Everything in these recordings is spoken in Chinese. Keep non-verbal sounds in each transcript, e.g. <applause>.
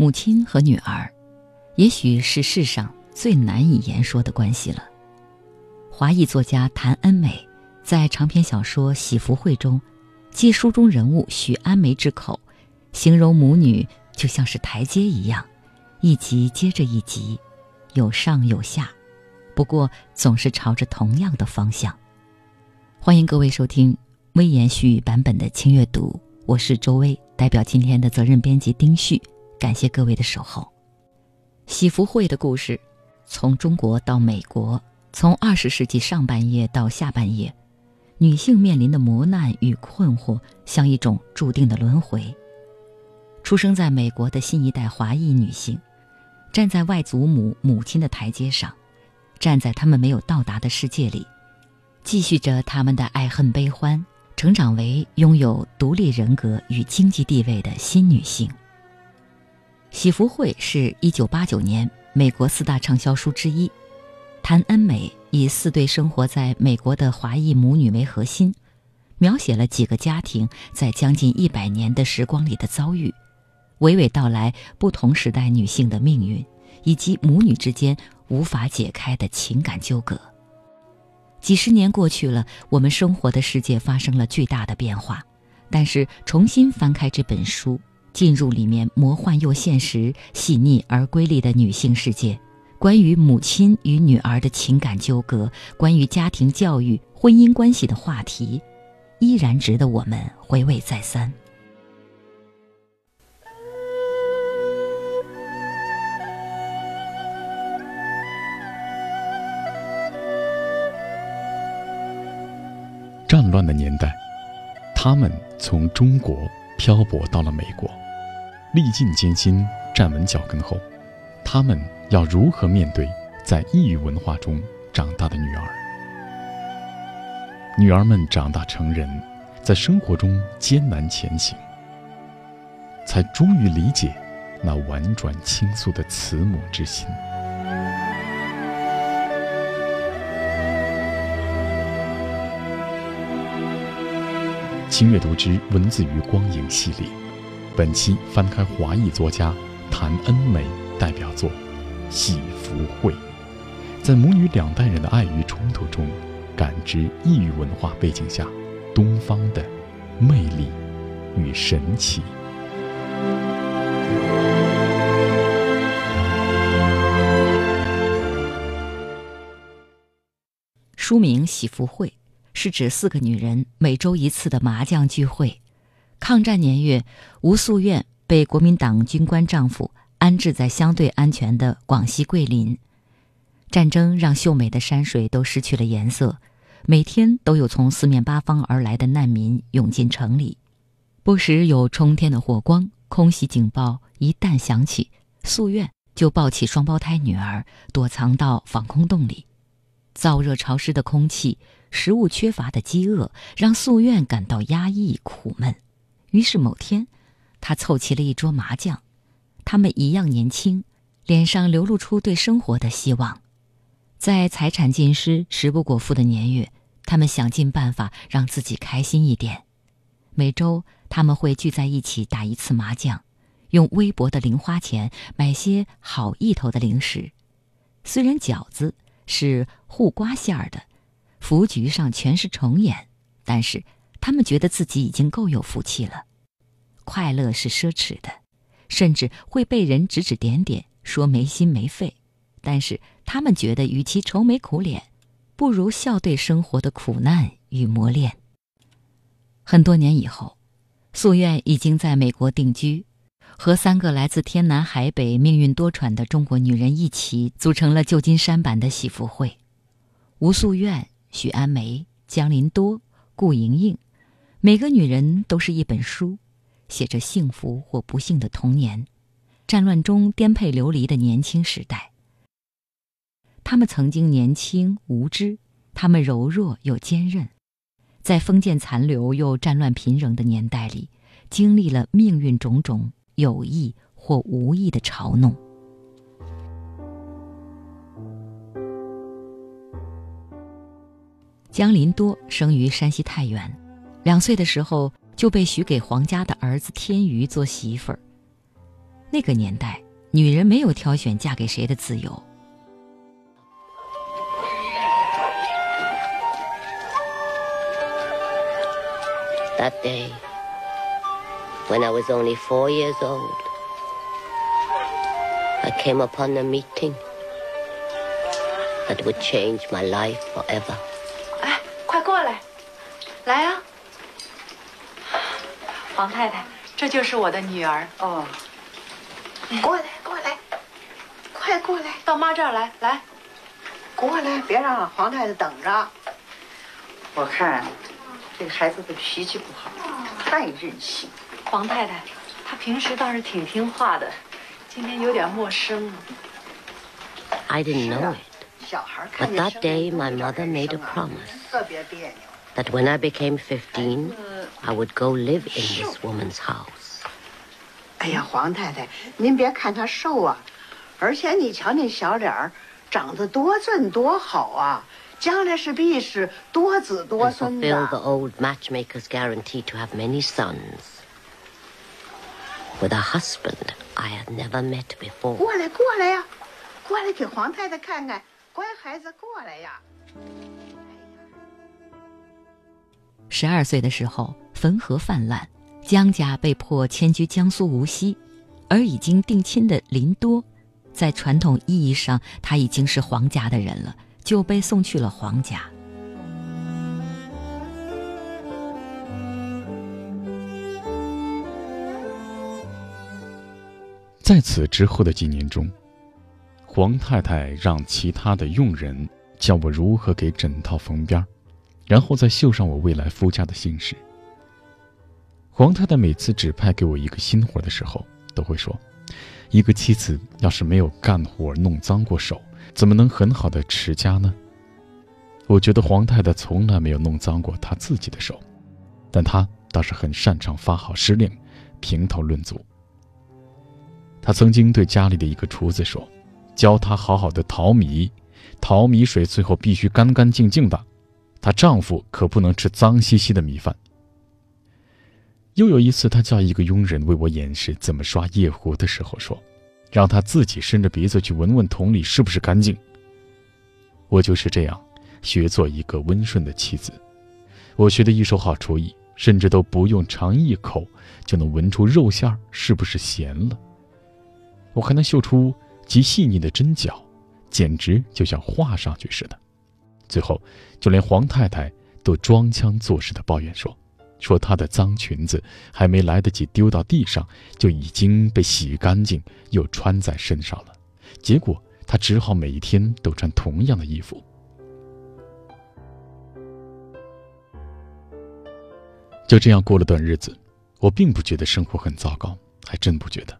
母亲和女儿，也许是世上最难以言说的关系了。华裔作家谭恩美在长篇小说《喜福会》中，借书中人物许安梅之口，形容母女就像是台阶一样，一级接着一级，有上有下，不过总是朝着同样的方向。欢迎各位收听微言絮语版本的轻阅读，我是周薇，代表今天的责任编辑丁旭。感谢各位的守候。喜福会的故事，从中国到美国，从二十世纪上半叶到下半叶，女性面临的磨难与困惑，像一种注定的轮回。出生在美国的新一代华裔女性，站在外祖母母亲的台阶上，站在他们没有到达的世界里，继续着他们的爱恨悲欢，成长为拥有独立人格与经济地位的新女性。喜福会是一九八九年美国四大畅销书之一。谭恩美以四对生活在美国的华裔母女为核心，描写了几个家庭在将近一百年的时光里的遭遇，娓娓道来不同时代女性的命运，以及母女之间无法解开的情感纠葛。几十年过去了，我们生活的世界发生了巨大的变化，但是重新翻开这本书。进入里面魔幻又现实、细腻而瑰丽的女性世界，关于母亲与女儿的情感纠葛，关于家庭教育、婚姻关系的话题，依然值得我们回味再三。战乱的年代，他们从中国漂泊到了美国。历尽艰辛，站稳脚跟后，他们要如何面对在异域文化中长大的女儿？女儿们长大成人，在生活中艰难前行，才终于理解那婉转倾诉的慈母之心。清阅读之文字与光影系列。本期翻开华裔作家谭恩美代表作《喜福会》，在母女两代人的爱与冲突中，感知异域文化背景下东方的魅力与神奇。书名《喜福会》是指四个女人每周一次的麻将聚会。抗战年月，吴素苑被国民党军官丈夫安置在相对安全的广西桂林。战争让秀美的山水都失去了颜色，每天都有从四面八方而来的难民涌进城里，不时有冲天的火光、空袭警报一旦响起，素苑就抱起双胞胎女儿躲藏到防空洞里。燥热潮湿的空气、食物缺乏的饥饿，让素苑感到压抑苦闷。于是某天，他凑齐了一桌麻将，他们一样年轻，脸上流露出对生活的希望。在财产尽失、食不果腹的年月，他们想尽办法让自己开心一点。每周他们会聚在一起打一次麻将，用微薄的零花钱买些好意头的零食。虽然饺子是护瓜馅儿的，福局上全是虫眼，但是。他们觉得自己已经够有福气了，快乐是奢侈的，甚至会被人指指点点，说没心没肺。但是他们觉得，与其愁眉苦脸，不如笑对生活的苦难与磨练。很多年以后，夙愿已经在美国定居，和三个来自天南海北、命运多舛的中国女人一起，组成了旧金山版的喜福会。吴素愿、许安梅、江林多、顾莹莹。每个女人都是一本书，写着幸福或不幸的童年，战乱中颠沛流离的年轻时代。她们曾经年轻无知，她们柔弱又坚韧，在封建残留又战乱频仍的年代里，经历了命运种种有意或无意的嘲弄。江林多生于山西太原。两岁的时候就被许给皇家的儿子天瑜做媳妇儿。那个年代，女人没有挑选嫁给谁的自由。That day, when I was only four years old, I came upon a meeting that would change my life forever. 哎，快过来，来呀、黄太太，这就是我的女儿。哦，过来，过来，快过来，到妈这儿来，来，过来，别让黄太太等着。我看这个孩子的脾气不好，太任性。黄太太，她平时倒是挺听话的，今天有点陌生。I didn't know it, But that day my mother made a promise. that when I became 15, I would go live in this woman's house. 哎呀，黄太太，您别看他瘦啊，而且你瞧那小脸儿，长得多俊多好啊，将来是必是多子多 And 孙 fulfill the 的。 old matchmaker's guarantee to have many sons. With a husband I had never met before. 过来，过来呀，过来给黄太太看看，乖孩子，过来呀。十二岁的时候， 汾河泛滥，江家被迫迁居江苏无锡，而已经定亲的林多，在传统意义上他已经是皇家的人了，就被送去了皇家。在此之后的几年中，黄太太让其他的佣人教我如何给枕套缝边儿，然后再绣上我未来夫家的姓氏。黄太太每次指派给我一个新活的时候，都会说：“一个妻子要是没有干活弄脏过手，怎么能很好的持家呢？”我觉得黄太太从来没有弄脏过她自己的手，但她倒是很擅长发号施令，评头论足。她曾经对家里的一个厨子说：“教她好好的淘米，淘米水最后必须干干净净的，她丈夫可不能吃脏兮兮的米饭。”又有一次，他叫一个佣人为我演示怎么刷夜壶的时候说：“让他自己伸着鼻子去闻闻桶里是不是干净。”我就是这样学做一个温顺的妻子，我学的一手好厨艺，甚至都不用尝一口就能闻出肉馅儿是不是咸了。我还能嗅出极细腻的针脚，简直就像画上去似的。最后，就连黄太太都装腔作势地抱怨说：“说她的脏裙子还没来得及丢到地上，就已经被洗干净又穿在身上了。结果她只好每天都穿同样的衣服。”就这样过了段日子，我并不觉得生活很糟糕，还真不觉得。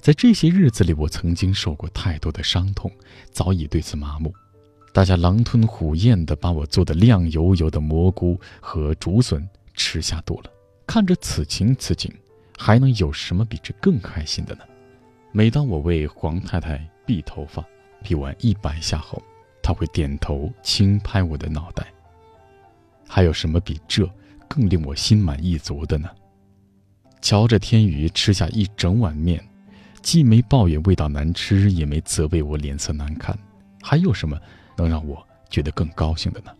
在这些日子里，我曾经受过太多的伤痛，早已对此麻木。大家狼吞虎咽地把我做的亮油油的蘑菇和竹笋吃下肚了。看着此情此景，还能有什么比这更开心的呢？每当我为黄太太篦头发，篦完一百下后，她会点头轻拍我的脑袋。还有什么比这更令我心满意足的呢？瞧着天宇吃下一整碗面。既没抱怨味道难吃，也没责备我脸色难看，还有什么能让我觉得更高兴的呢？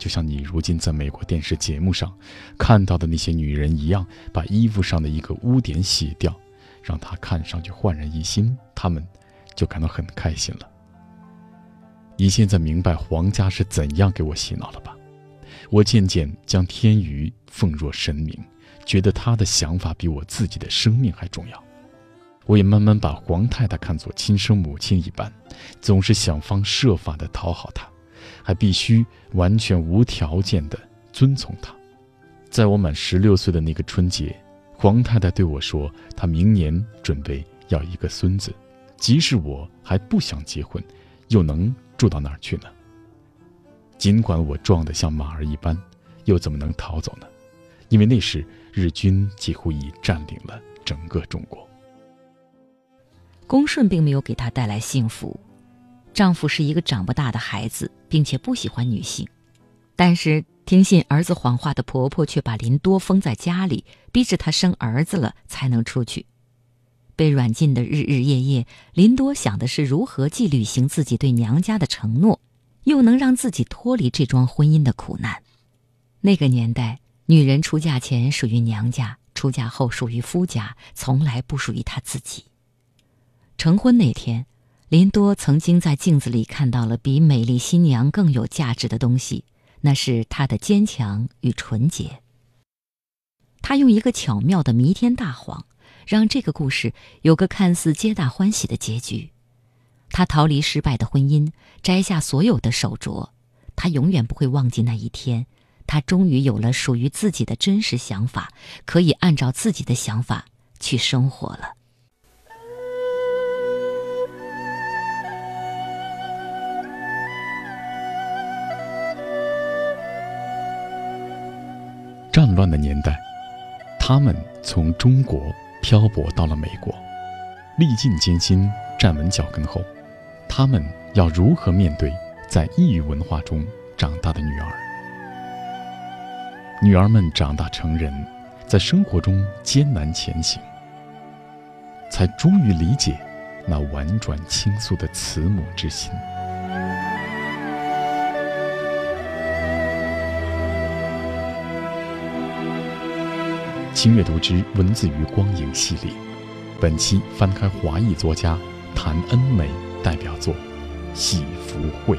就像你如今在美国电视节目上看到的那些女人一样，把衣服上的一个污点洗掉，让她看上去焕然一新，她们就感到很开心了。你现在明白皇家是怎样给我洗脑了吧？我渐渐将天宇奉若神明，觉得他的想法比我自己的生命还重要。我也慢慢把黄太太看作亲生母亲一般，总是想方设法的讨好她，还必须完全无条件地遵从他。在我满十六岁的那个春节，黄太太对我说，她明年准备要一个孙子，即使我还不想结婚，又能住到哪儿去呢？尽管我壮得像马儿一般，又怎么能逃走呢？因为那时日军几乎已占领了整个中国。恭顺并没有给她带来幸福，丈夫是一个长不大的孩子，并且不喜欢女性。但是听信儿子谎话的婆婆却把林多封在家里，逼着她生儿子了才能出去。被软禁的日日夜夜，林多想的是如何既履行自己对娘家的承诺，又能让自己脱离这桩婚姻的苦难。那个年代，女人出嫁前属于娘家，出嫁后属于夫家，从来不属于她自己。成婚那天，林多曾经在镜子里看到了比美丽新娘更有价值的东西，那是她的坚强与纯洁。他用一个巧妙的弥天大谎。让这个故事有个看似皆大欢喜的结局。他逃离失败的婚姻，摘下所有的手镯。他永远不会忘记那一天，他终于有了属于自己的真实想法，可以按照自己的想法去生活了。战乱的年代，他们从中国。漂泊到了美国，历尽艰辛站稳脚跟后，他们要如何面对在异域文化中长大的女儿？女儿们长大成人，在生活中艰难前行，才终于理解那婉转倾诉的慈母之心。轻阅读之文字与光影系列，本期翻开华裔作家谭恩美代表作《喜福会》，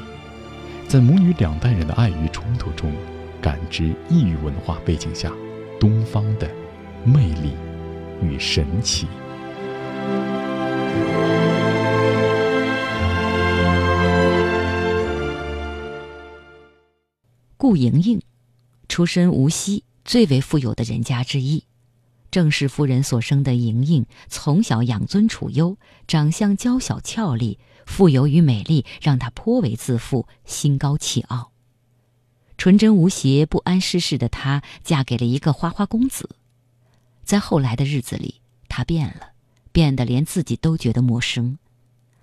在母女两代人的爱与冲突中，感知异域文化背景下东方的魅力与神奇。顾莹莹，出身无锡最为富有的人家之一。郑氏夫人所生的莹莹，从小养尊处优，长相娇小俏丽，富有与美丽让她颇为自负，心高气傲。纯真无邪、不谙世事的她，嫁给了一个花花公子。在后来的日子里，她变了，变得连自己都觉得陌生。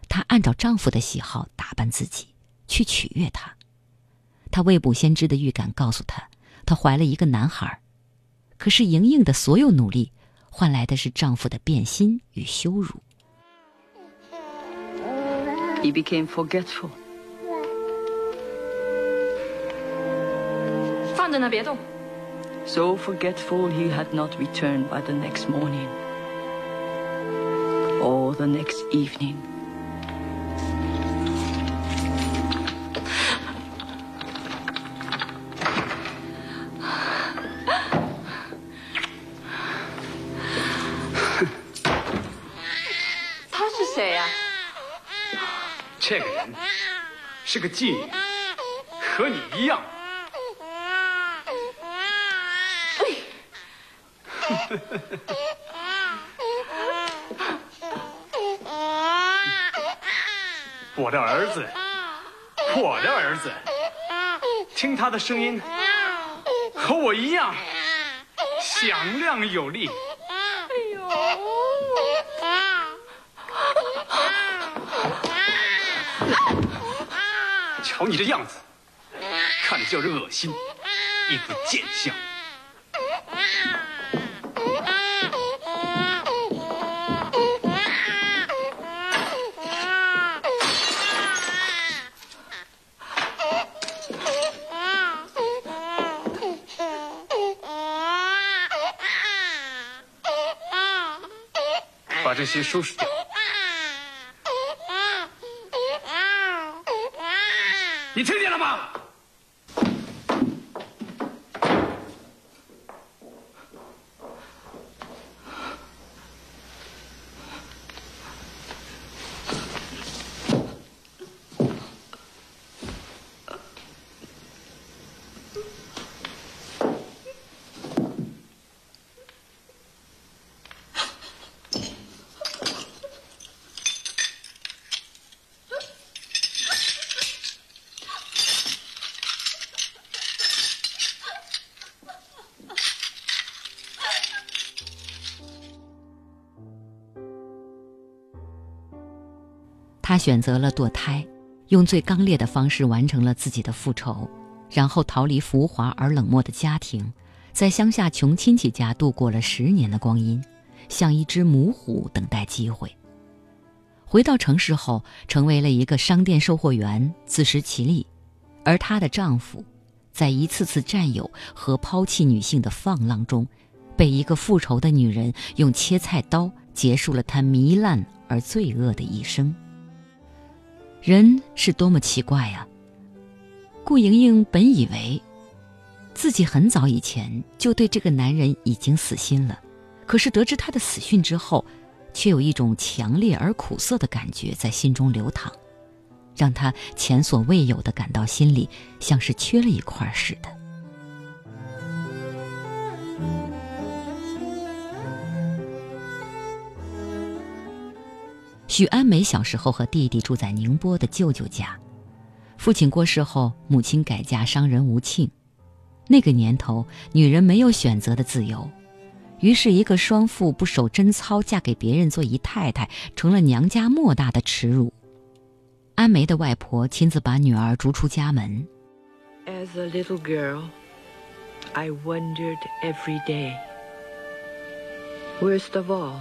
她按照丈夫的喜好打扮自己，去取悦他。她未卜先知的预感告诉她，她怀了一个男孩。可是莹莹的所有努力，换来的是丈夫的变心与羞辱。He became forgetful。放在那别动。So forgetful he had not returned by the next morning or the next evening. 是个妓女，和你一样。<laughs> 我的儿子，我的儿子，听他的声音，和我一样响亮有力。瞧你这样子，看着叫人恶心，一副贱相。把这些收拾掉。选择了堕胎，用最刚烈的方式完成了自己的复仇，然后逃离浮华而冷漠的家庭，在乡下穷亲戚家度过了十年的光阴，像一只母虎等待机会。回到城市后，成为了一个商店售货员，自食其力；而她的丈夫，在一次次占有和抛弃女性的放浪中，被一个复仇的女人用切菜刀结束了他糜烂而罪恶的一生。人是多么奇怪呀！顾莹莹本以为自己很早以前就对这个男人已经死心了，可是得知他的死讯之后。却有一种强烈而苦涩的感觉在心中流淌，让他前所未有的感到心里像是缺了一块似的。许安梅小时候和弟弟住在宁波的舅舅家，父亲过世后，母亲改嫁商人吴庆。那个年头，女人没有选择的自由。于是，一个双父不守贞操，嫁给别人做姨太太，成了娘家莫大的耻辱。安梅的外婆亲自把女儿逐出家门。As a little girl, I wondered every day. Worst of all,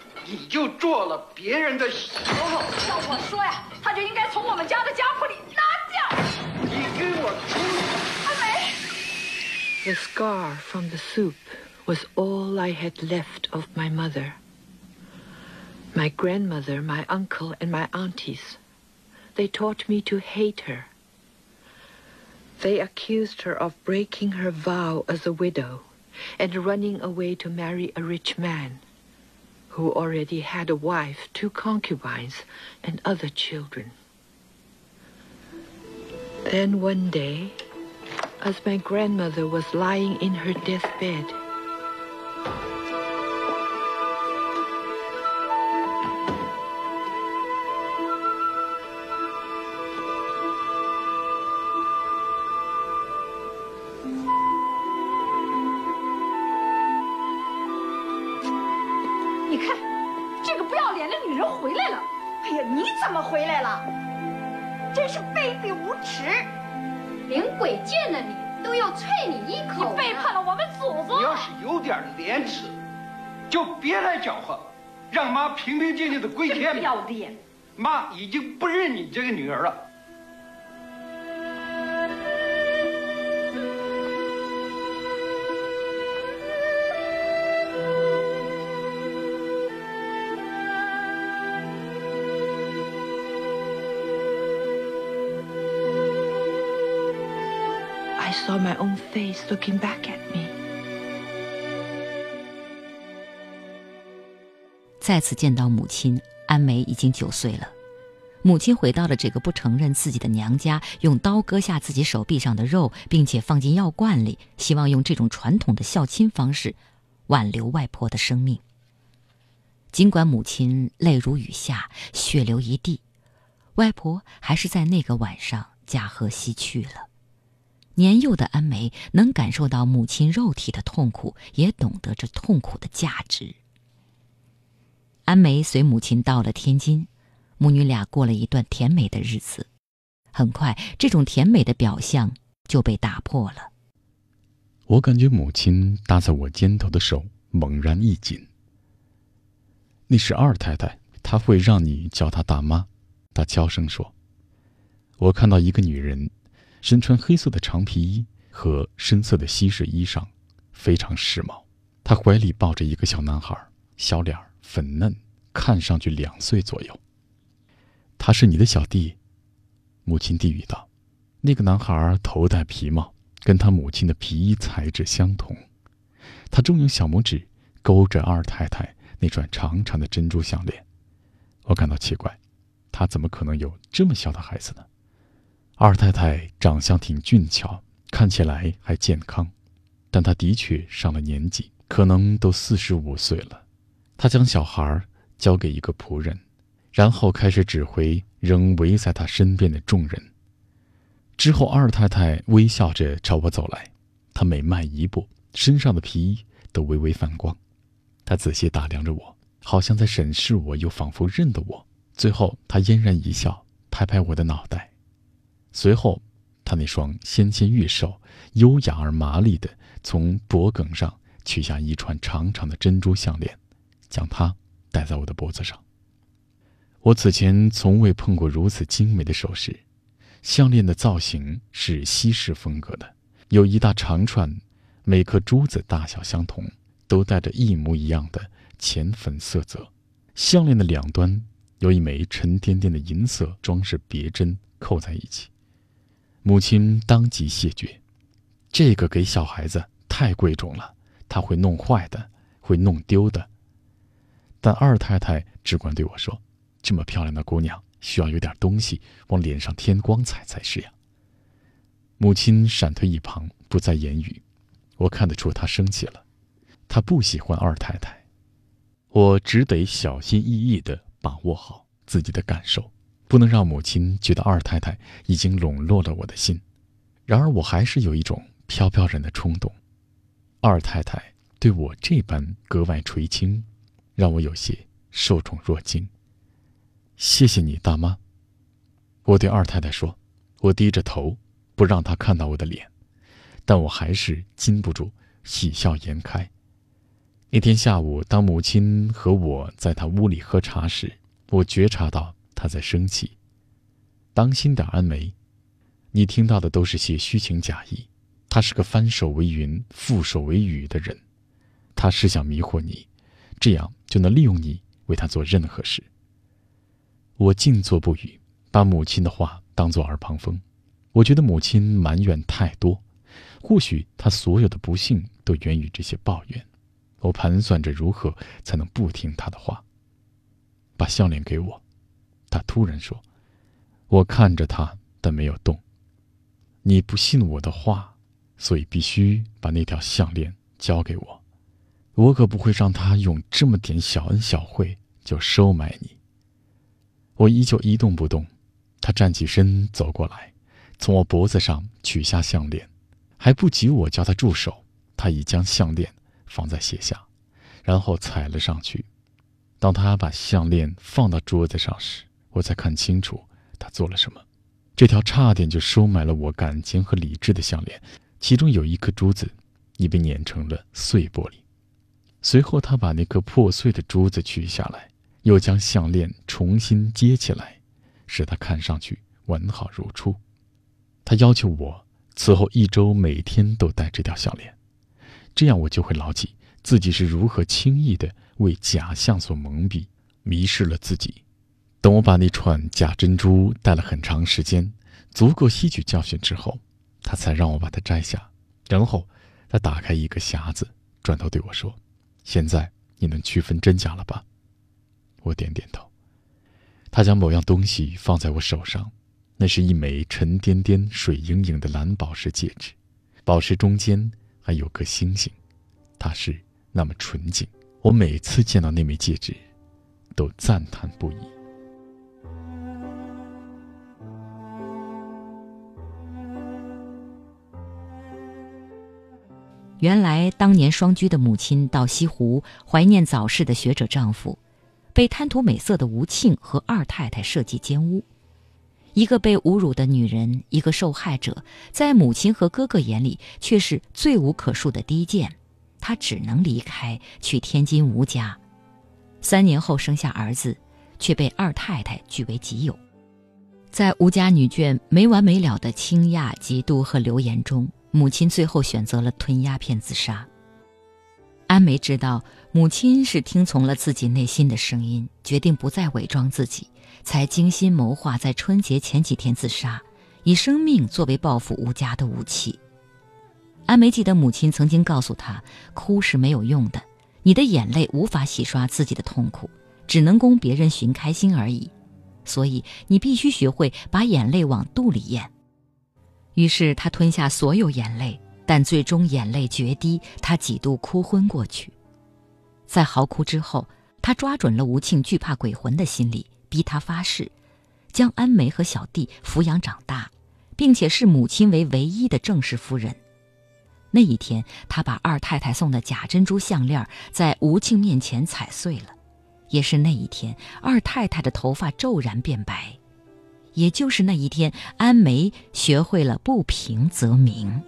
你就做了别人的媳妇。要我说呀，他就应该从我们家的家谱里拿掉。你给我出！The scar from the soup was all I had left of my mother. My grandmother, my uncle, and my aunties, they taught me to hate her. They accused her of breaking her vow as a widow and running away to marry a rich man who already had a wife, two concubines, and other children. Then one day, as my grandmother was lying in her deathbed. 再次见到母亲，安梅已经九岁了。母亲回到了这个不承认自己的娘家，用刀割下自己手臂上的肉，并且放进药罐里，希望用这种传统的孝亲方式挽留外婆的生命。尽管母亲泪如雨下，血流一地，外婆还是在那个晚上驾鹤西去了。年幼的安梅能感受到母亲肉体的痛苦，也懂得这痛苦的价值。安梅随母亲到了天津，母女俩过了一段甜美的日子。很快，这种甜美的表象就被打破了。我感觉母亲搭在我肩头的手猛然一紧。那是二太太，她会让你叫她大妈。她悄声说：“我看到一个女人。”身穿黑色的长皮衣和深色的西式衣裳，非常时髦。她怀里抱着一个小男孩，小脸儿粉嫩，看上去两岁左右。他是你的小弟，母亲低语道。那个男孩头戴皮帽，跟他母亲的皮衣材质相同。他正用小拇指勾着二太太那串长长的珍珠项链。我感到奇怪，他怎么可能有这么小的孩子呢？二太太长相挺俊俏，看起来还健康，但她的确上了年纪，可能都四十五岁了。他将小孩交给一个仆人，然后开始指挥仍围在他身边的众人。之后，二太太微笑着朝我走来，她每迈一步，身上的皮衣都微微泛光。她仔细打量着我，好像在审视我，又仿佛认得我。最后，她嫣然一笑，拍拍我的脑袋。随后，她那双纤纤玉手优雅而麻利地从脖颈上取下一串长长的珍珠项链，将它戴在我的脖子上。我此前从未碰过如此精美的首饰。项链的造型是西式风格的，有一大长串，每颗珠子大小相同，都带着一模一样的浅粉色泽。项链的两端有一枚沉甸甸的银色装饰别针扣在一起。母亲当即谢绝：“这个给小孩子太贵重了，他会弄坏的，会弄丢的。”但二太太只管对我说：“这么漂亮的姑娘。”需要有点东西往脸上添光彩才是呀。母亲闪退一旁，不再言语。我看得出她生气了，她不喜欢二太太。我只得小心翼翼地把握好自己的感受，不能让母亲觉得二太太已经笼络了我的心。然而，我还是有一种飘飘然的冲动。二太太对我这般格外垂青，让我有些受宠若惊。谢谢你，大妈。我对二太太说，我低着头，不让她看到我的脸，但我还是禁不住喜笑颜开。那天下午，当母亲和我在她屋里喝茶时，我觉察到她在生气。当心点，安梅，你听到的都是些虚情假意。他是个翻手为云、覆手为雨的人，他是想迷惑你，这样就能利用你为他做任何事。我静坐不语，把母亲的话当作耳旁风。我觉得母亲埋怨太多，或许她所有的不幸都源于这些抱怨。我盘算着如何才能不听她的话。把项链给我，她突然说。我看着她，但没有动。你不信我的话，所以必须把那条项链交给我。我可不会让他用这么点小恩小惠就收买你。我依旧一动不动，他站起身走过来，从我脖子上取下项链，还不及我叫他住手，他已将项链放在鞋下，然后踩了上去。当他把项链放到桌子上时，我才看清楚他做了什么。这条差点就收买了我感情和理智的项链，其中有一颗珠子已被碾成了碎玻璃。随后，他把那颗破碎的珠子取下来。又将项链重新接起来，使它看上去完好如初。他要求我此后一周每天都戴这条项链，这样我就会牢记自己是如何轻易地为假象所蒙蔽，迷失了自己。等我把那串假珍珠戴了很长时间，足够吸取教训之后，他才让我把它摘下。然后，他打开一个匣子，转头对我说：“现在你能区分真假了吧？”我点点头。他将某样东西放在我手上，那是一枚沉甸甸、水盈盈的蓝宝石戒指，宝石中间还有颗星星，它是那么纯净。我每次见到那枚戒指，都赞叹不已。原来，当年双居的母亲到西湖怀念早逝的学者丈夫。被贪图美色的吴庆和二太太设计奸污，一个被侮辱的女人，一个受害者，在母亲和哥哥眼里却是罪无可恕的低贱。她只能离开，去天津吴家。三年后生下儿子，却被二太太据为己有。在吴家女眷没完没了的倾轧、嫉妒和流言中，母亲最后选择了吞鸦片自杀。安梅知道母亲是听从了自己内心的声音，决定不再伪装自己，才精心谋划在春节前几天自杀，以生命作为报复吴家的武器。安梅记得母亲曾经告诉她：“哭是没有用的，你的眼泪无法洗刷自己的痛苦，只能供别人寻开心而已。所以你必须学会把眼泪往肚里咽。”于是她吞下所有眼泪。但最终眼泪决堤，他几度哭昏过去。在嚎哭之后，他抓准了吴庆惧怕鬼魂的心理，逼他发誓，将安梅和小弟抚养长大，并且视母亲为唯一的正式夫人。那一天，他把二太太送的假珍珠项链在吴庆面前踩碎了，也是那一天，二太太的头发骤然变白。也就是那一天，安梅学会了不平则鸣。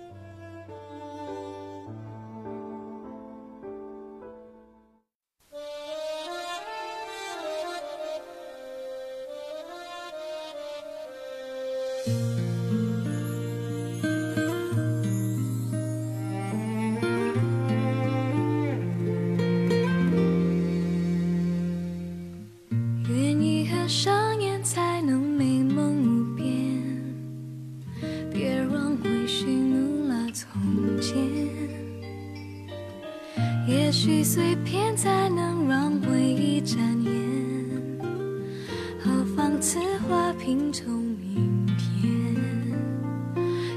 此花瓶中明天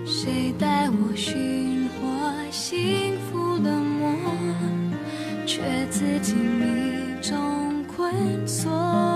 谁带我寻获幸福的梦？却自己迷中困锁。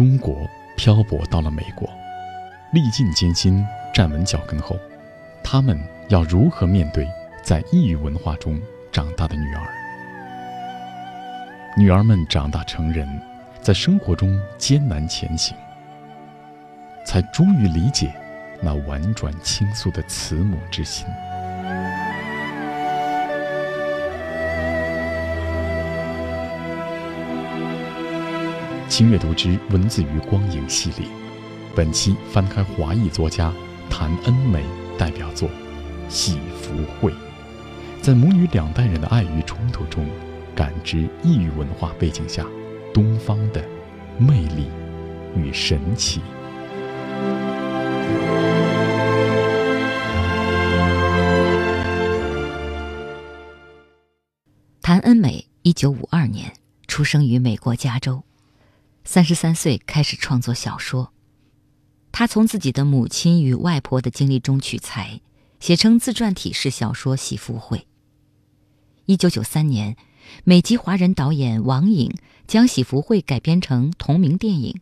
中国漂泊到了美国，历尽艰辛，站稳脚跟后，他们要如何面对在异域文化中长大的女儿？女儿们长大成人，在生活中艰难前行，才终于理解那婉转倾诉的慈母之心。轻阅读之文字与光影系列，本期翻开华裔作家谭恩美代表作《喜福会》，在母女两代人的爱与冲突中，感知异域文化背景下东方的魅力与神奇。谭恩美，一九五二年出生于美国加州。三十三岁开始创作小说，他从自己的母亲与外婆的经历中取材，写成自传体式小说《喜福会》。一九九三年，美籍华人导演王颖将《喜福会》改编成同名电影，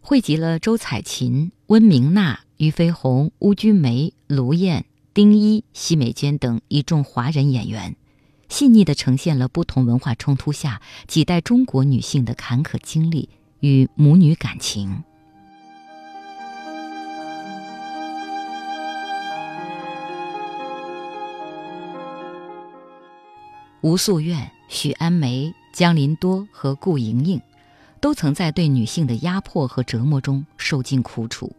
汇集了周采芹、温明娜、俞飞鸿、邬君梅、卢燕、丁一、奚美娟等一众华人演员。细腻地呈现了不同文化冲突下几代中国女性的坎坷经历与母女感情。吴素苑、许安梅、江林多和顾莹莹，都曾在对女性的压迫和折磨中受尽苦楚。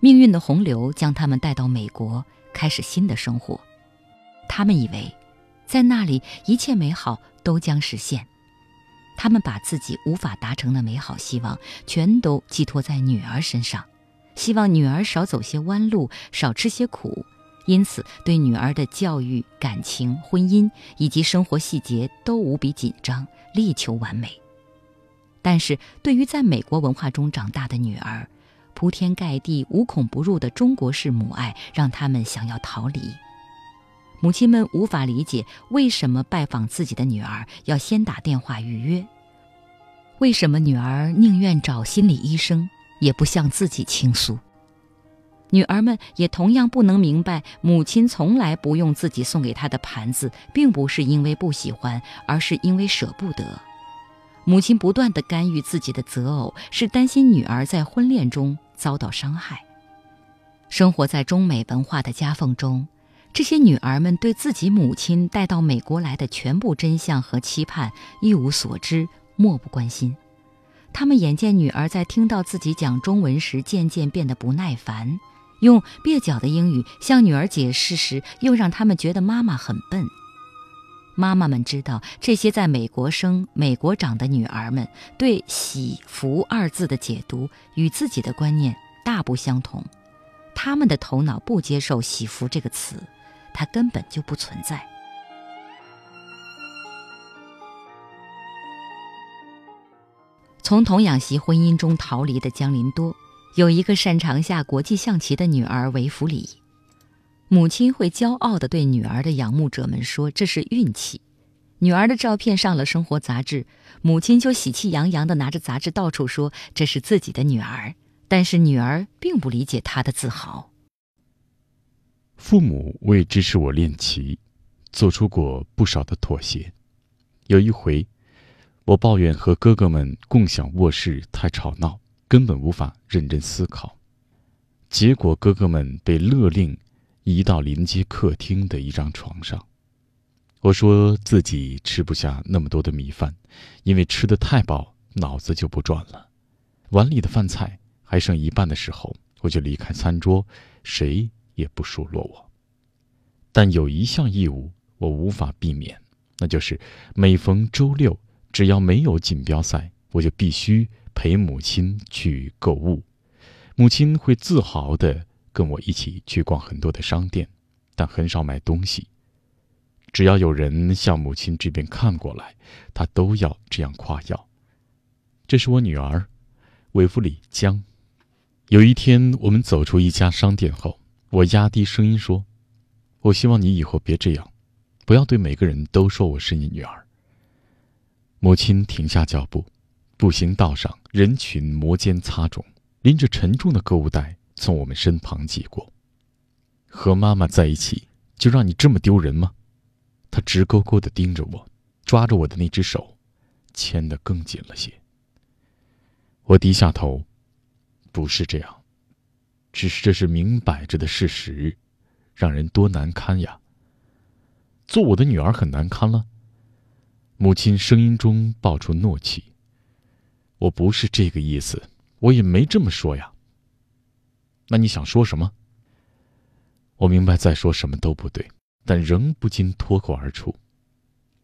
命运的洪流将他们带到美国，开始新的生活。他们以为。在那里，一切美好都将实现。他们把自己无法达成的美好希望，全都寄托在女儿身上，希望女儿少走些弯路，少吃些苦。因此，对女儿的教育、感情、婚姻以及生活细节都无比紧张，力求完美。但是，对于在美国文化中长大的女儿，铺天盖地、无孔不入的中国式母爱，让他们想要逃离。母亲们无法理解为什么拜访自己的女儿要先打电话预约，为什么女儿宁愿找心理医生也不向自己倾诉。女儿们也同样不能明白，母亲从来不用自己送给她的盘子，并不是因为不喜欢，而是因为舍不得。母亲不断的干预自己的择偶，是担心女儿在婚恋中遭到伤害。生活在中美文化的夹缝中，这些女儿们对自己母亲带到美国来的全部真相和期盼一无所知，漠不关心。他们眼见女儿在听到自己讲中文时渐渐变得不耐烦。用蹩脚的英语向女儿解释时，又让他们觉得妈妈很笨。妈妈们知道，这些在美国生、美国长的女儿们对“喜福”二字的解读与自己的观念大不相同，他们的头脑不接受“喜福”这个词，它根本就不存在。从童养媳婚姻中逃离的江林多。有一个擅长下国际象棋的女儿韦弗里，母亲会骄傲地对女儿的仰慕者们说：“这是运气。”女儿的照片上了生活杂志，母亲就喜气洋洋地拿着杂志到处说：“这是自己的女儿。”但是女儿并不理解她的自豪。父母为支持我练棋，做出过不少的妥协。有一回，我抱怨和哥哥们共享卧室太吵闹。根本无法认真思考，结果哥哥们被勒令移到临街客厅的一张床上。我说自己吃不下那么多的米饭，因为吃的太饱，脑子就不转了。碗里的饭菜还剩一半的时候，我就离开餐桌，谁也不数落我。但有一项义务我无法避免，那就是每逢周六，只要没有锦标赛，我就必须。陪母亲去购物，母亲会自豪地跟我一起去逛很多的商店，但很少买东西。只要有人向母亲这边看过来，她都要这样夸耀。这是我女儿，韦弗里江。有一天，我们走出一家商店后，我压低声音说：“我希望你以后别这样，不要对每个人都说我是你女儿。”母亲停下脚步。步行道上，人群摩肩擦踵，拎着沉重的购物袋从我们身旁挤过。和妈妈在一起，就让你这么丢人吗？他直勾勾地盯着我，抓着我的那只手，牵得更紧了些。我低下头，不是这样，只是这是明摆着的事实，让人多难堪呀。做我的女儿很难堪了。母亲声音中爆出怒气。我不是这个意思，我也没这么说呀。那你想说什么？我明白再说什么都不对，但仍不禁脱口而出：“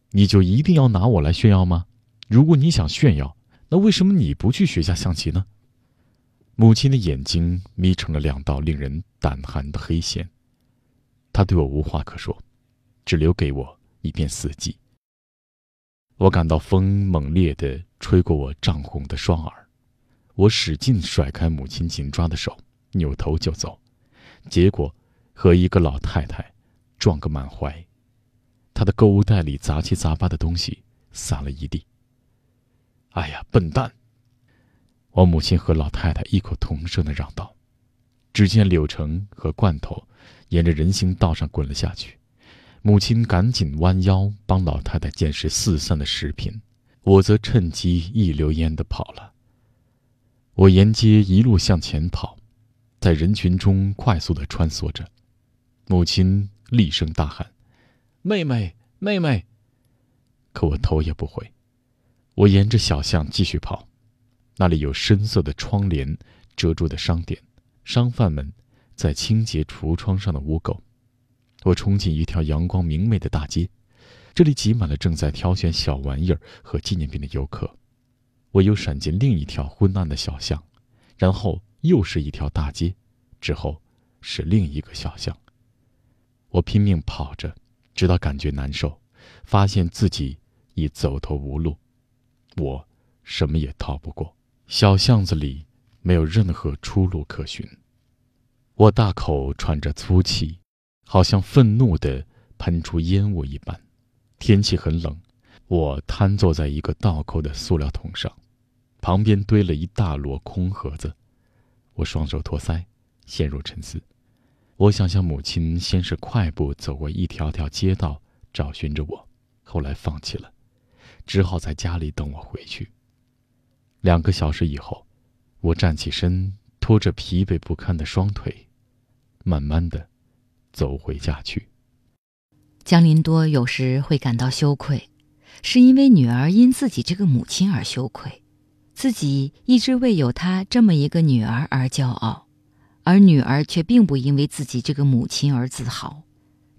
你就一定要拿我来炫耀吗？如果你想炫耀，那为什么你不去学下象棋呢？”母亲的眼睛眯成了两道令人胆寒的黑线，她对我无话可说，只留给我一片死寂。我感到风猛烈地吹过我涨红的双耳，我使劲甩开母亲紧抓的手，扭头就走，结果和一个老太太撞个满怀。她的购物袋里杂七杂八的东西撒了一地。哎呀，笨蛋！我母亲和老太太异口同声的嚷道。只见柳橙和罐头沿着人行道上滚了下去。母亲赶紧弯腰帮老太太捡拾四散的食品，我则趁机一溜烟的跑了。我沿街一路向前跑，在人群中快速的穿梭着。母亲厉声大喊：“妹妹，妹妹！”可我头也不回。我沿着小巷继续跑，那里有深色的窗帘遮住的商店，商贩们在清洁橱窗上的污垢。我冲进一条阳光明媚的大街，这里挤满了正在挑选小玩意儿和纪念品的游客。我又闪进另一条昏暗的小巷，然后又是一条大街，之后是另一个小巷。我拼命跑着，直到感觉难受，发现自己已走投无路，我什么也逃不过。小巷子里没有任何出路可寻，我大口喘着粗气。好像愤怒地喷出烟雾一般。天气很冷，我瘫坐在一个倒扣的塑料桶上，旁边堆了一大摞空盒子。我双手托腮，陷入沉思。我想象母亲先是快步走过一条条街道，找寻着我，后来放弃了，只好在家里等我回去。两个小时以后，我站起身，拖着疲惫不堪的双腿，慢慢的走回家去。江林多有时会感到羞愧，是因为女儿因自己这个母亲而羞愧，自己一直为有她这么一个女儿而骄傲，而女儿却并不因为自己这个母亲而自豪。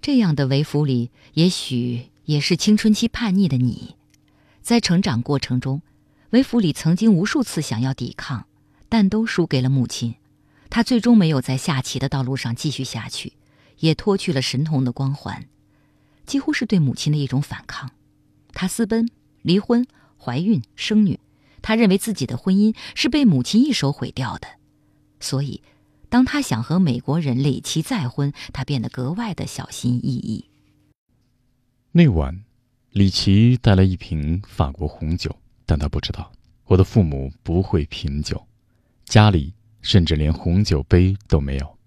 这样的为福里，也许也是青春期叛逆的你，在成长过程中，为府里曾经无数次想要抵抗，但都输给了母亲。他最终没有在下棋的道路上继续下去，也脱去了神童的光环。几乎是对母亲的一种反抗，他私奔、离婚、怀孕、生女，他认为自己的婚姻是被母亲一手毁掉的，所以，当他想和美国人李奇再婚，他变得格外的小心翼翼。那晚，李奇带来一瓶法国红酒，但他不知道我的父母不会品酒，家里甚至连红酒杯都没有。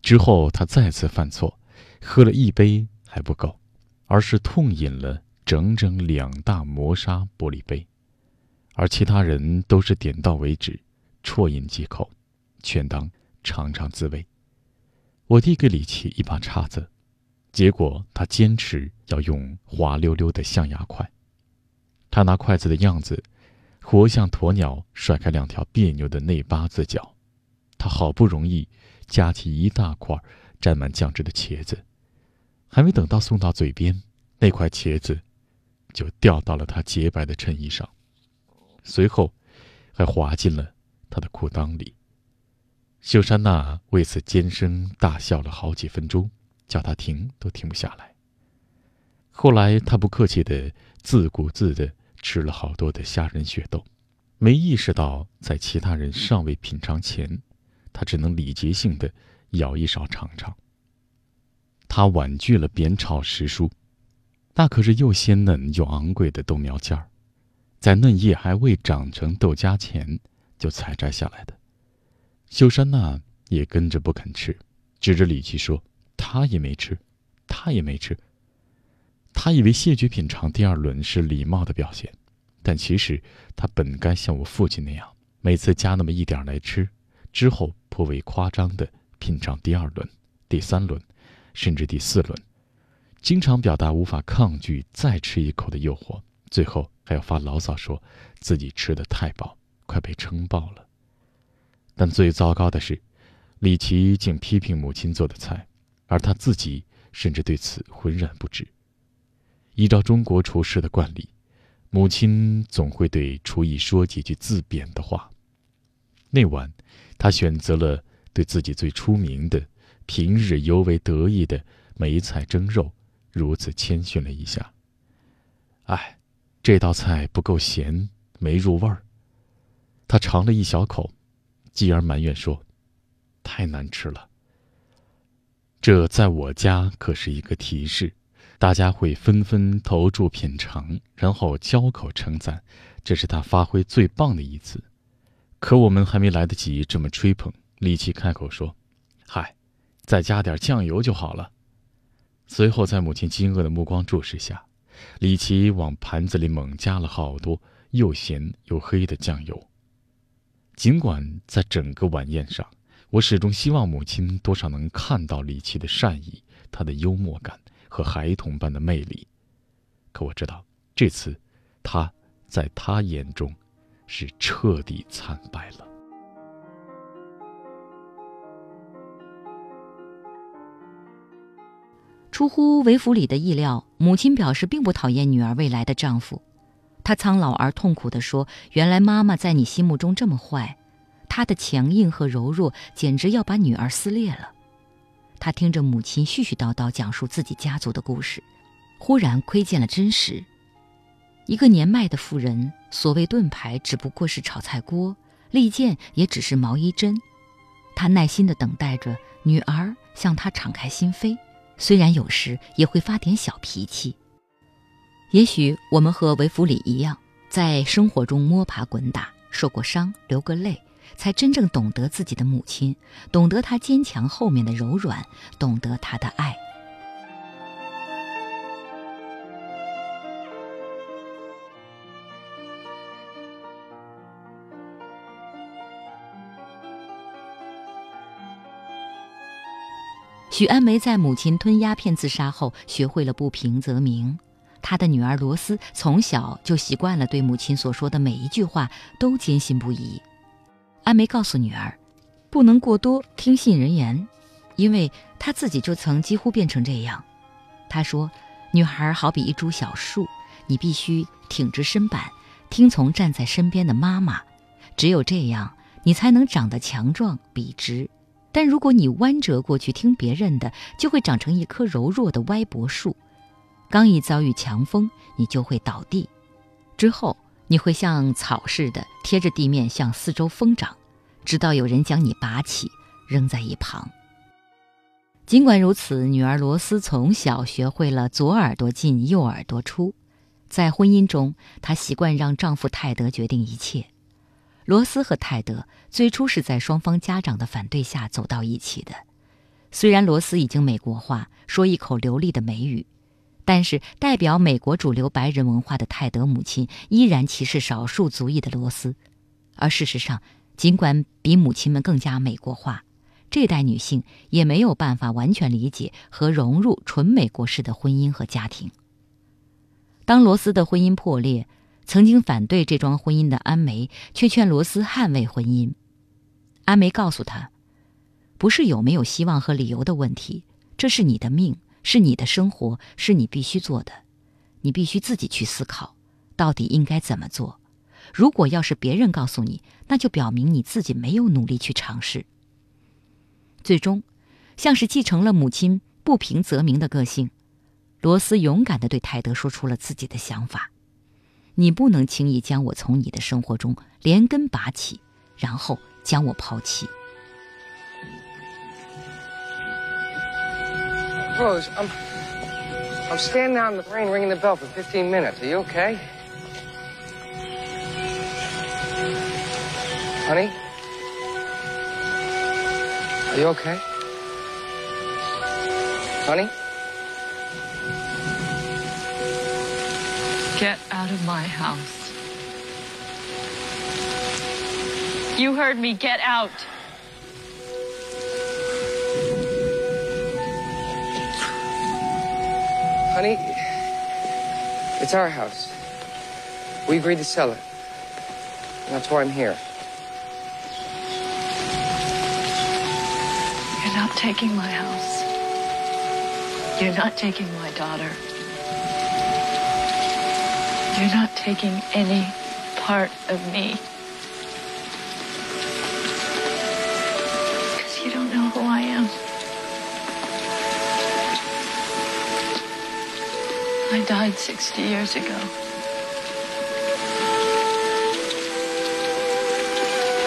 之后，他再次犯错，喝了一杯。还不够，而是痛饮了整整两大磨砂玻璃杯，而其他人都是点到为止，啜饮几口，全当尝尝滋味。我递给李奇一把叉子，结果他坚持要用滑溜溜的象牙筷。他拿筷子的样子，活像鸵鸟甩开两条别扭的内八字脚。他好不容易夹起一大块沾满酱汁的茄子。还没等到送到嘴边，那块茄子就掉到了他洁白的衬衣上，随后还滑进了他的裤裆里。秀珊娜为此尖声大笑了好几分钟，叫他停都停不下来。后来他不客气的自顾自的吃了好多的虾仁血豆，没意识到在其他人尚未品尝前，他只能礼节性的舀一勺尝尝。他婉拒了扁炒时蔬，那可是又鲜嫩又昂贵的豆苗尖儿，在嫩叶还未长成豆荚前就采摘下来的。秀珊娜也跟着不肯吃，指着李奇说：“他也没吃，他也没吃。”他以为谢绝品尝第二轮是礼貌的表现，但其实他本该像我父亲那样，每次加那么一点来吃，之后颇为夸张的品尝第二轮、第三轮。甚至第四轮，经常表达无法抗拒再吃一口的诱惑，最后还要发牢骚说自己吃的太饱，快被撑爆了。但最糟糕的是，李奇竟批评母亲做的菜，而他自己甚至对此浑然不知。依照中国厨师的惯例，母亲总会对厨艺说几句自贬的话。那晚，他选择了对自己最出名的。平日尤为得意的梅菜蒸肉，如此谦逊了一下。哎，这道菜不够咸，没入味儿。他尝了一小口，继而埋怨说：“太难吃了。”这在我家可是一个提示，大家会纷纷投注品尝，然后交口称赞，这是他发挥最棒的一次。可我们还没来得及这么吹捧，李奇开口说：“嗨。”再加点酱油就好了。随后，在母亲惊愕的目光注视下，李奇往盘子里猛加了好多又咸又黑的酱油。尽管在整个晚宴上，我始终希望母亲多少能看到李奇的善意、他的幽默感和孩童般的魅力，可我知道，这次，他在他眼中，是彻底惨败了。出乎韦弗里的意料，母亲表示并不讨厌女儿未来的丈夫。她苍老而痛苦地说：“原来妈妈在你心目中这么坏，她的强硬和柔弱简直要把女儿撕裂了。”他听着母亲絮絮叨叨讲述自己家族的故事，忽然窥见了真实。一个年迈的妇人，所谓盾牌只不过是炒菜锅，利剑也只是毛衣针。他耐心地等待着女儿向他敞开心扉。虽然有时也会发点小脾气。也许我们和维弗里一样，在生活中摸爬滚打，受过伤，流过泪，才真正懂得自己的母亲，懂得她坚强后面的柔软，懂得她的爱。许安梅在母亲吞鸦片自杀后，学会了不平则鸣。她的女儿罗斯从小就习惯了对母亲所说的每一句话都坚信不疑。安梅告诉女儿，不能过多听信人言，因为她自己就曾几乎变成这样。她说：“女孩好比一株小树，你必须挺直身板，听从站在身边的妈妈，只有这样，你才能长得强壮笔直。”但如果你弯折过去听别人的，就会长成一棵柔弱的歪脖树。刚一遭遇强风，你就会倒地。之后你会像草似的贴着地面向四周疯长，直到有人将你拔起扔在一旁。尽管如此，女儿罗斯从小学会了左耳朵进右耳朵出。在婚姻中，她习惯让丈夫泰德决定一切。罗斯和泰德最初是在双方家长的反对下走到一起的。虽然罗斯已经美国化，说一口流利的美语，但是代表美国主流白人文化的泰德母亲依然歧视少数族裔的罗斯。而事实上，尽管比母亲们更加美国化，这代女性也没有办法完全理解和融入纯美国式的婚姻和家庭。当罗斯的婚姻破裂。曾经反对这桩婚姻的安梅，却劝罗斯捍卫婚姻。安梅告诉他：“不是有没有希望和理由的问题，这是你的命，是你的生活，是你必须做的。你必须自己去思考，到底应该怎么做。如果要是别人告诉你，那就表明你自己没有努力去尝试。”最终，像是继承了母亲不平则鸣的个性，罗斯勇敢地对泰德说出了自己的想法。你不能轻易将我从你的生活中连根拔起，然后将我抛弃。Rose, I'm I'm standing out in the rain ringing the bell for 15 minutes. Are you okay? Honey? Are you okay? Honey? Get out of my house. You heard me. Get out. Honey, it's our house. We agreed to sell it. And that's why I'm here. You're not taking my house. You're not taking my daughter. You're not taking any part of me. I died 60 years ago.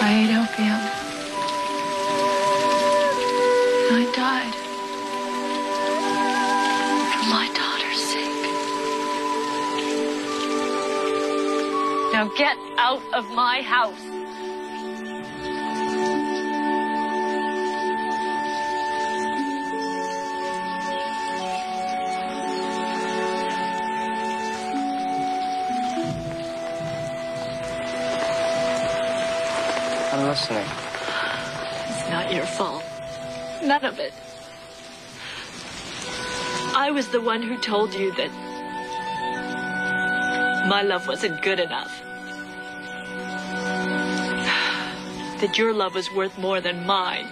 I ate opium. I died. For my daughter's sake. Now get out of my house. Of it. I was the one who told you that my love wasn't good enough. <sighs> That your love was worth more than mine.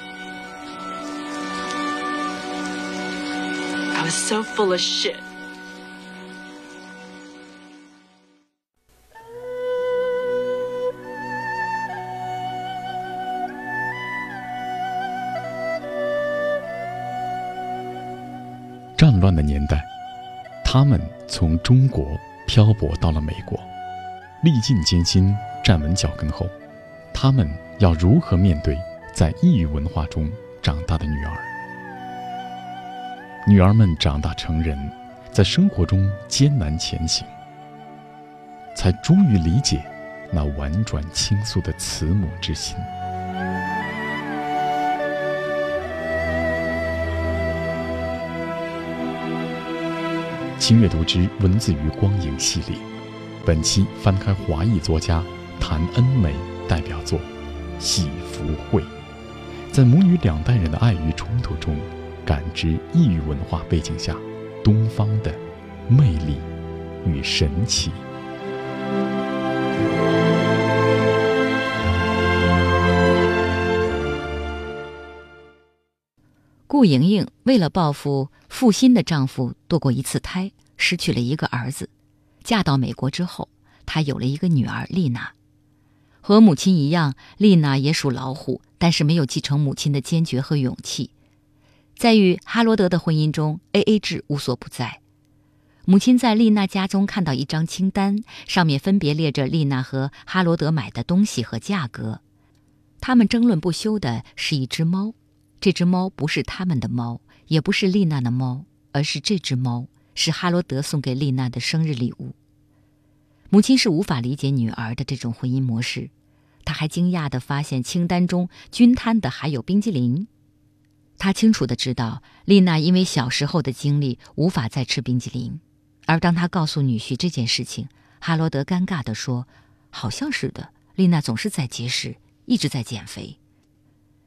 I was so full of shit. 年代，他们从中国漂泊到了美国，历尽艰辛，站稳脚跟后，他们要如何面对在异域文化中长大的女儿？女儿们长大成人，在生活中艰难前行，才终于理解那婉转倾诉的慈母之心。轻阅读之文字与光影系列，本期翻开华裔作家谭恩美代表作《喜福会》，在母女两代人的爱与冲突中，感知异域文化背景下东方的魅力与神奇。顾莹莹为了报复负心的丈夫堕过一次胎，失去了一个儿子。嫁到美国之后，她有了一个女儿丽娜。和母亲一样，丽娜也属老虎，但是没有继承母亲的坚决和勇气。在与哈罗德的婚姻中，A A 制无所不在。母亲在丽娜家中看到一张清单，上面分别列着丽娜和哈罗德买的东西和价格。他们争论不休的是一只猫。这只猫不是他们的猫，也不是丽娜的猫，而是这只猫是哈罗德送给丽娜的生日礼物。母亲是无法理解女儿的这种婚姻模式，她还惊讶地发现清单中均摊的还有冰激凌。她清楚地知道，丽娜因为小时候的经历无法再吃冰激凌，而当她告诉女婿这件事情，哈罗德尴尬地说：“好像是的，丽娜总是在节食，一直在减肥。”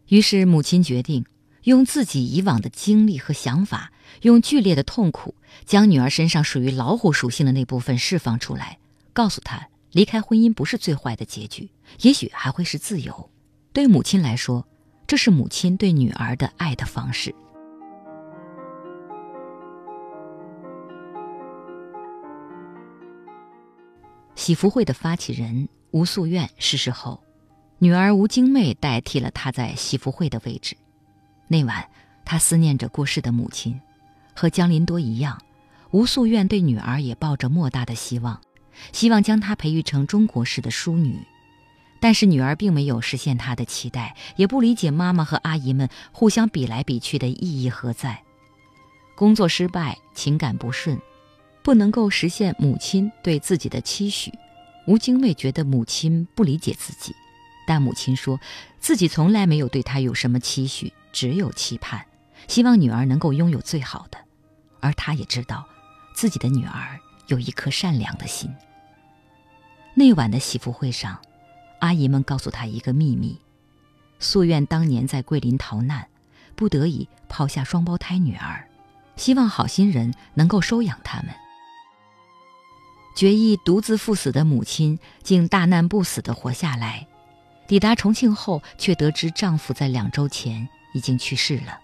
于是，母亲决定用自己以往的经历和想法，用剧烈的痛苦，将女儿身上属于老虎属性的那部分释放出来，告诉她离开婚姻不是最坏的结局，也许还会是自由。对母亲来说，这是母亲对女儿的爱的方式。喜福会的发起人吴素苑逝世后。女儿吴京妹代替了她在喜福会的位置。那晚，她思念着过世的母亲，和江林多一样，吴素苑对女儿也抱着莫大的希望，希望将她培育成中国式的淑女。但是女儿并没有实现她的期待，也不理解妈妈和阿姨们互相比来比去的意义何在。工作失败，情感不顺，不能够实现母亲对自己的期许。吴京妹觉得母亲不理解自己。但母亲说，自己从来没有对她有什么期许，只有期盼，希望女儿能够拥有最好的。而她也知道，自己的女儿有一颗善良的心。那晚的喜福会上，阿姨们告诉她一个秘密：夙愿当年在桂林逃难，不得已抛下双胞胎女儿，希望好心人能够收养他们。决意独自赴死的母亲，竟大难不死的活下来。抵达重庆后，却得知丈夫在两周前已经去世了。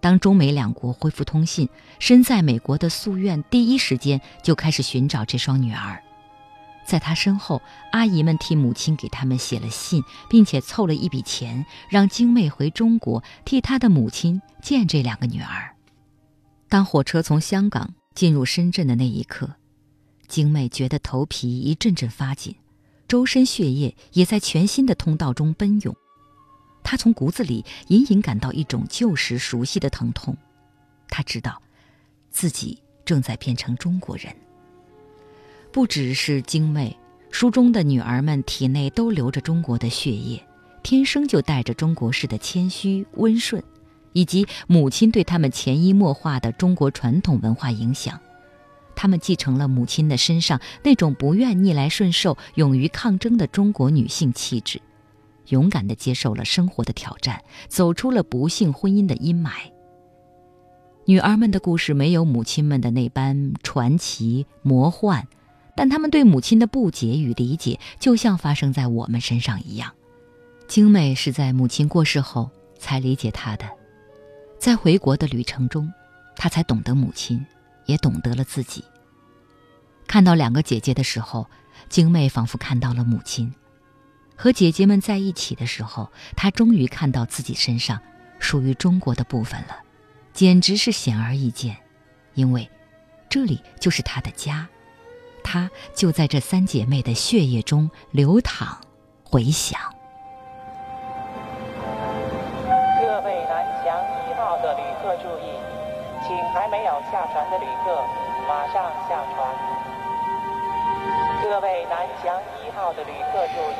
当中美两国恢复通信，身在美国的素愿第一时间就开始寻找这双女儿。在她身后，阿姨们替母亲给他们写了信，并且凑了一笔钱，让京妹回中国替她的母亲见这两个女儿。当火车从香港进入深圳的那一刻，京妹觉得头皮一阵阵发紧。周身血液也在全新的通道中奔涌，他从骨子里隐隐感到一种旧时熟悉的疼痛。他知道，自己正在变成中国人。不只是精妹，书中的女儿们体内都流着中国的血液，天生就带着中国式的谦虚温顺，以及母亲对他们潜移默化的中国传统文化影响。他们继承了母亲的身上那种不愿逆来顺受、勇于抗争的中国女性气质，勇敢地接受了生活的挑战，走出了不幸婚姻的阴霾。女儿们的故事没有母亲们的那般传奇魔幻，但她们对母亲的不解与理解，就像发生在我们身上一样。精美是在母亲过世后才理解她的，在回国的旅程中，她才懂得母亲。也懂得了自己。看到两个姐姐的时候，精妹仿佛看到了母亲；和姐姐们在一起的时候，她终于看到自己身上属于中国的部分了，简直是显而易见。因为这里就是她的家，她就在这三姐妹的血液中流淌、回响。下船的旅客马上下船。各位南翔一号的旅客注意，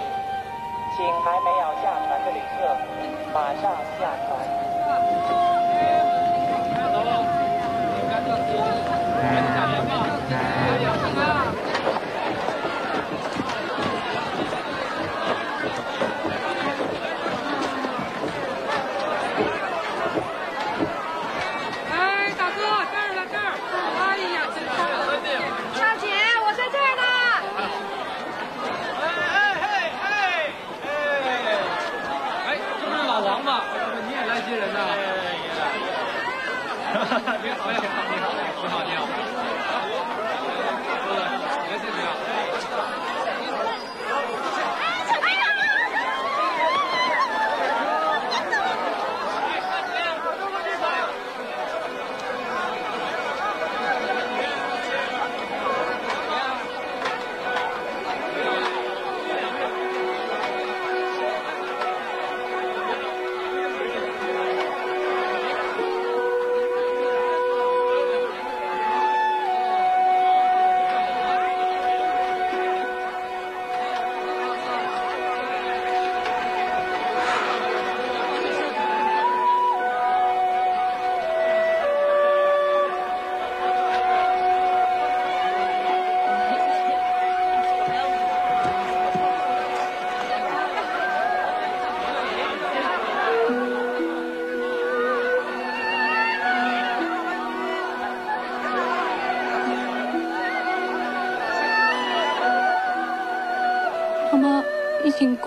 请还没有下船的旅客马上下船。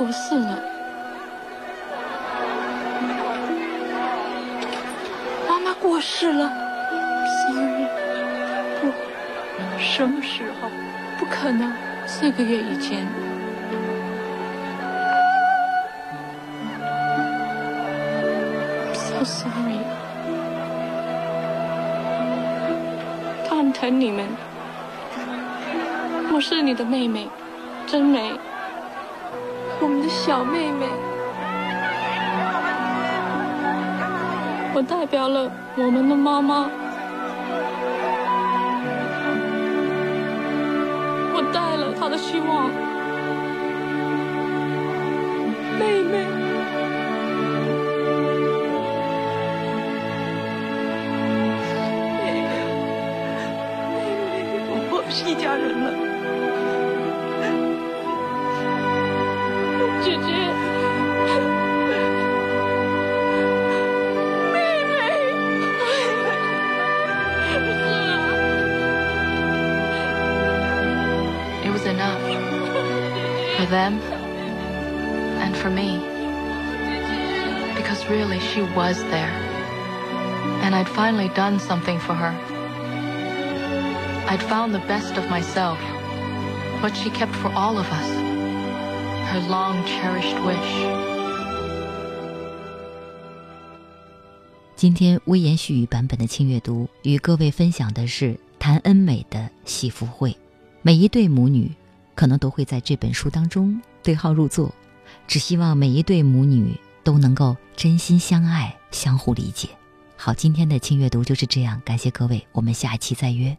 已经过世了，妈妈过世了。Sorry，不，什么时候？不可能，四个月以前。So sorry，他很疼你们。我是你的妹妹，真美。我们的小妹妹，我代表了我们的妈妈，我带了她的希望，妹妹，she was there. And I'd finally done something for her. I'd found the best of myself, what she kept for all of us. her long cherished wish。今天微言絮语版本的轻阅读，与各位分享的是谭恩美的《喜福会》。每一对母女，可能都会在这本书当中对号入座。只希望每一对母女 都能够真心相爱，相互理解。好，今天的轻阅读就是这样，感谢各位，我们下期再约。